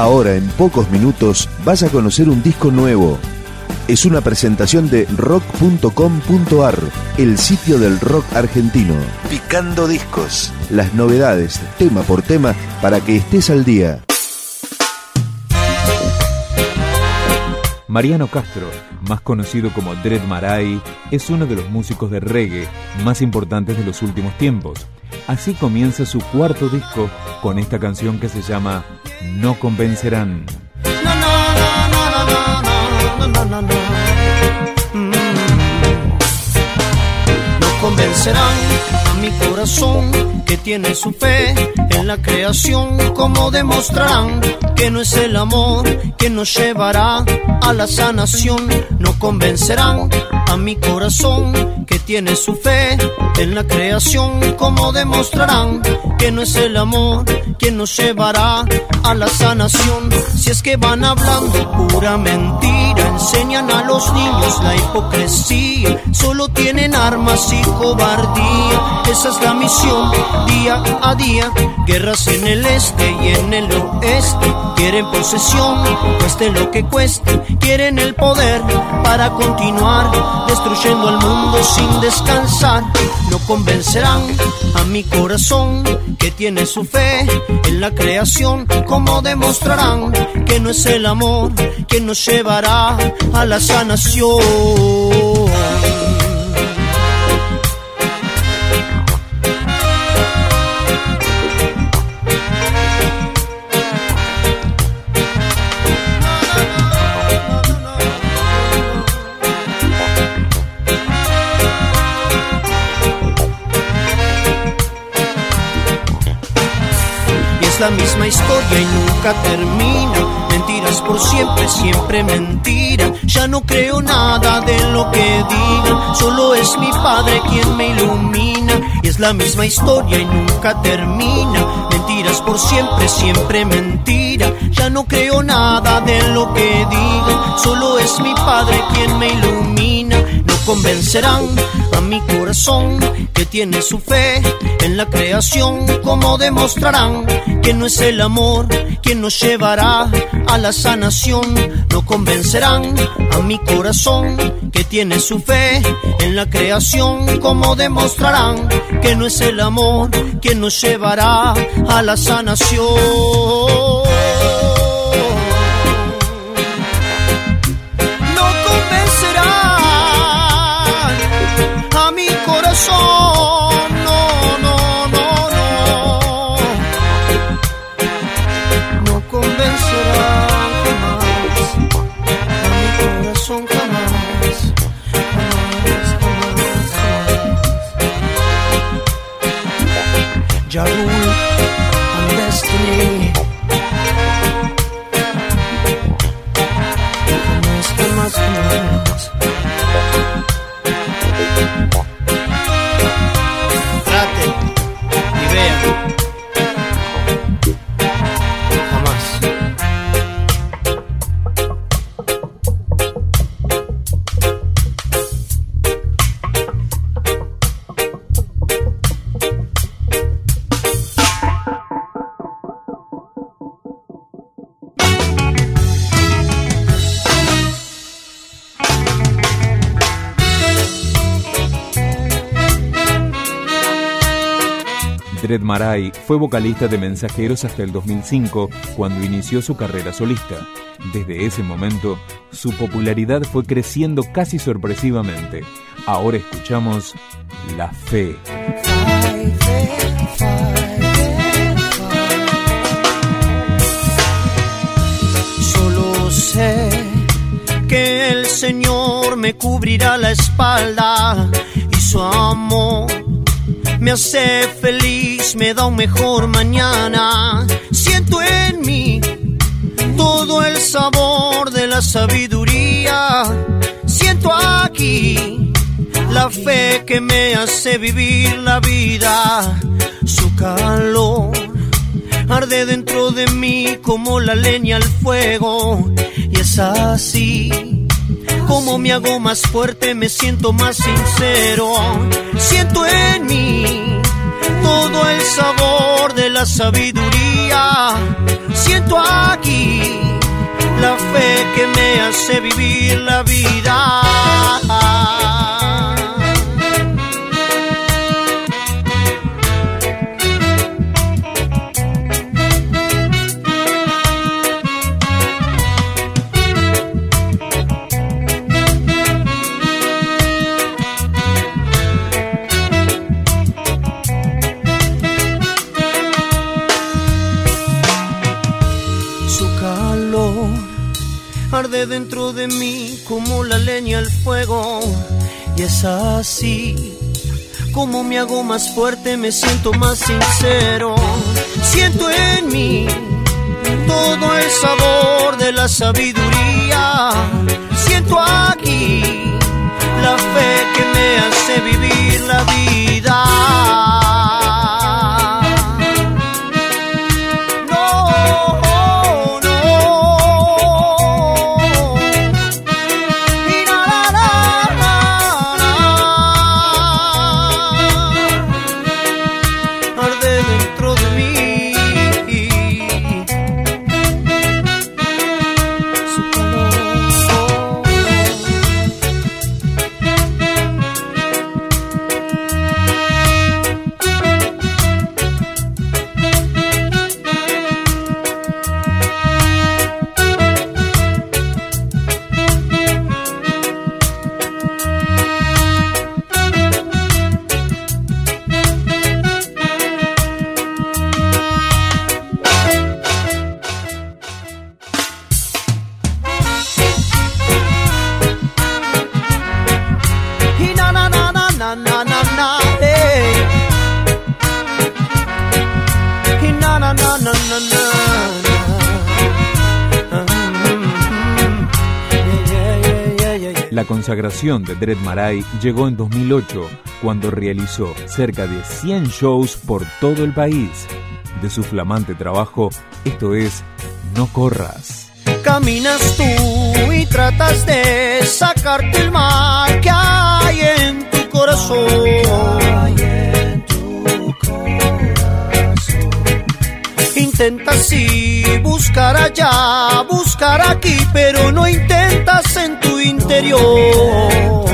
Ahora, en pocos minutos, vas a conocer un disco nuevo. Es una presentación de rock.com.ar, el sitio del rock argentino. Picando discos. Las novedades, tema por tema, para que estés al día. Mariano Castro, más conocido como Dread Marai, es uno de los músicos de reggae más importantes de los últimos tiempos. Así comienza su cuarto disco con esta canción que se llama No Convencerán. No convencerán a mi corazón que tiene su fe en la creación, como demostrarán que no es el amor que nos llevará a la sanación. No convencerán a mi corazón tiene su fe en la creación, como demostrarán que no es el amor quien nos llevará a la sanación. Si es que van hablando pura mentira, enseñan a los niños la hipocresía, solo tienen armas y cobardía. Esa es la misión día a día, guerras en el este y en el oeste. Quieren posesión, cueste lo que cueste, quieren el poder para continuar destruyendo al mundo sin descansar. No convencerán a mi corazón que tiene su fe en la creación, como demostrarán que no es el amor que nos llevará a la sanación. La misma historia y nunca termina. Mentiras por siempre, siempre mentira. Ya no creo nada de lo que digan, solo es mi padre quien me ilumina. Y es la misma historia y nunca termina. Mentiras por siempre, siempre mentira. Ya no creo nada de lo que digan, solo es mi padre quien me ilumina. Convencerán a mi corazón que tiene su fe en la creación, como demostrarán que no es el amor quien nos llevará a la sanación. No convencerán a mi corazón que tiene su fe en la creación, como demostrarán que no es el amor quien nos llevará a la sanación. Ja Rule and Destiny. Dred Maray fue vocalista de Mensajeros hasta el 2005, cuando inició su carrera solista. Desde ese momento, su popularidad fue creciendo casi sorpresivamente. Ahora escuchamos La Fe. Solo sé que el Señor me cubrirá la espalda y su amor me hace feliz, me da un mejor mañana. Siento en mí todo el sabor de la sabiduría. Siento aquí la fe que me hace vivir la vida. Su calor arde dentro de mí como la leña al fuego. Y es así como me hago más fuerte, me siento más sincero. Siento en mí todo el sabor de la sabiduría. Siento aquí la fe que me hace vivir la vida. Arde dentro de mí como la leña al fuego. Y es así como me hago más fuerte, me siento más sincero. Siento en mí todo el sabor de la sabiduría. Siento aquí la fe que me hace vivir la vida. Consagración de Dread Marai llegó en 2008, cuando realizó cerca de 100 shows por todo el país. De su flamante trabajo, esto es No Corras. Caminas tú y tratas de sacarte el mal que hay en tu corazón. Intentas y buscar allá, buscar aquí, pero no intentas en tu interior.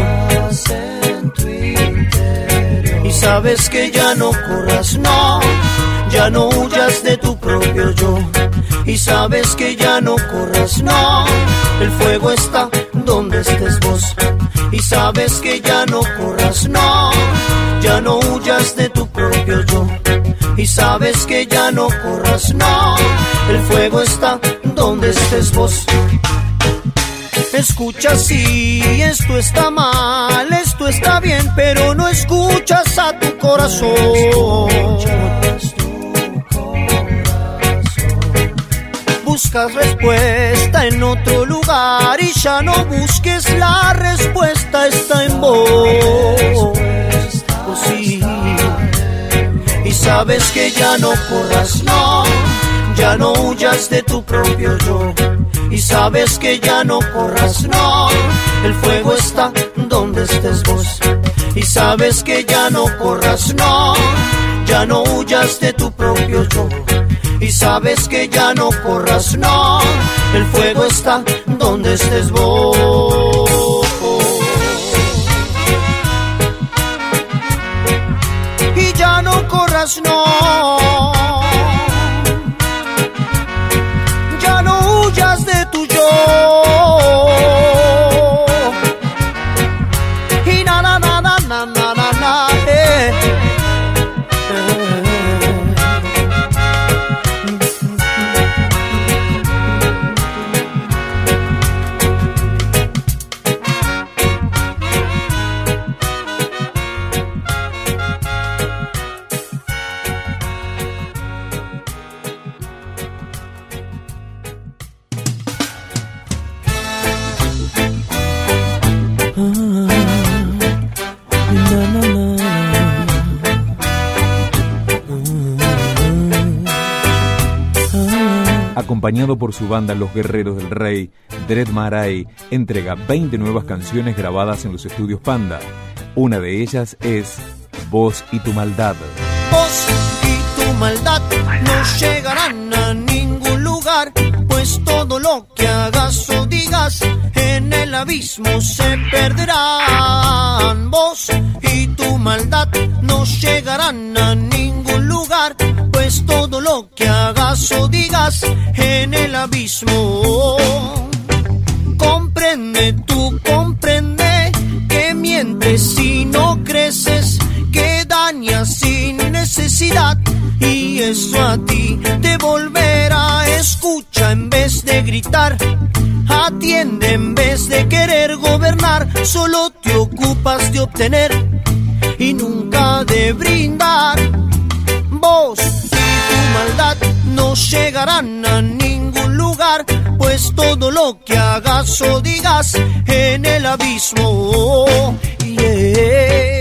Y sabes que ya no corras, no, ya no huyas de tu propio yo. Y sabes que ya no corras, no, el fuego está donde estés vos. Y sabes que ya no corras, no, ya no huyas de tu y sabes que ya no corras, no, el fuego está donde estés vos. Escucha si esto está mal, esto está bien, pero no escuchas a tu corazón. Buscas respuesta en otro lugar y ya no busques la respuesta, está en vos. Oh, sí sabes que ya no corras, no, ya no huyas de tu propio yo. Y sabes que ya no corras, no, el fuego está donde estés vos. Y sabes que ya no corras, no, ya no huyas de tu propio yo. Y sabes que ya no corras, no, el fuego está donde estés vos. No. Acompañado por su banda Los Guerreros del Rey, Dread Marai entrega 20 nuevas canciones grabadas en los estudios Panda. Una de ellas es Voz y tu maldad. Vos y tu maldad no llegarán a ningún lugar, pues todo lo que hagas o digas en el abismo se perderán. Vos y tu maldad no llegarán a ningún lugar, todo lo que hagas o digas en el abismo. Comprende, tú comprende que mientes si no creces, que dañas sin necesidad y eso a ti te volverá. Escucha en vez de gritar, atiende en vez de querer gobernar, solo te ocupas de obtener y nunca de brindar. Llegarán a ningún lugar, pues todo lo que hagas o digas en el abismo. Yeah.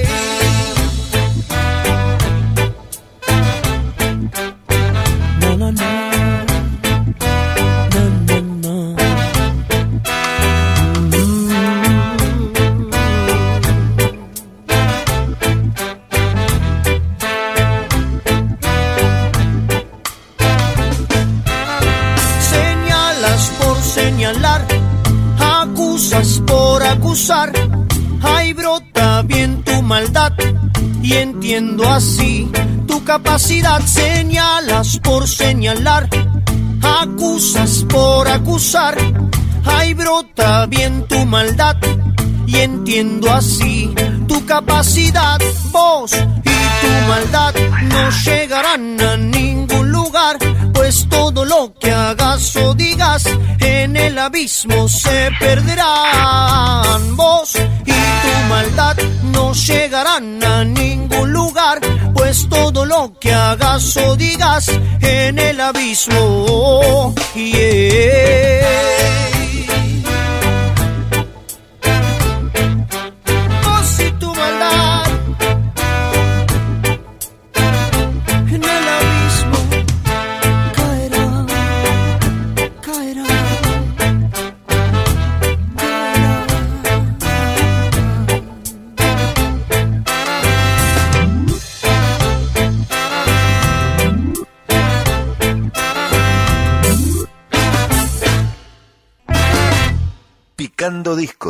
Entiendo así tu capacidad. Señalas por señalar, acusas por acusar. Ay, brota bien tu maldad y entiendo así tu capacidad. Vos y tu maldad no llegarán a ningún lugar, pues todo lo que hagas o digas en el abismo se perderán. Vos y tu maldad no llegarán a ningún lugar, pues todo lo que hagas o digas en el abismo. Yeah.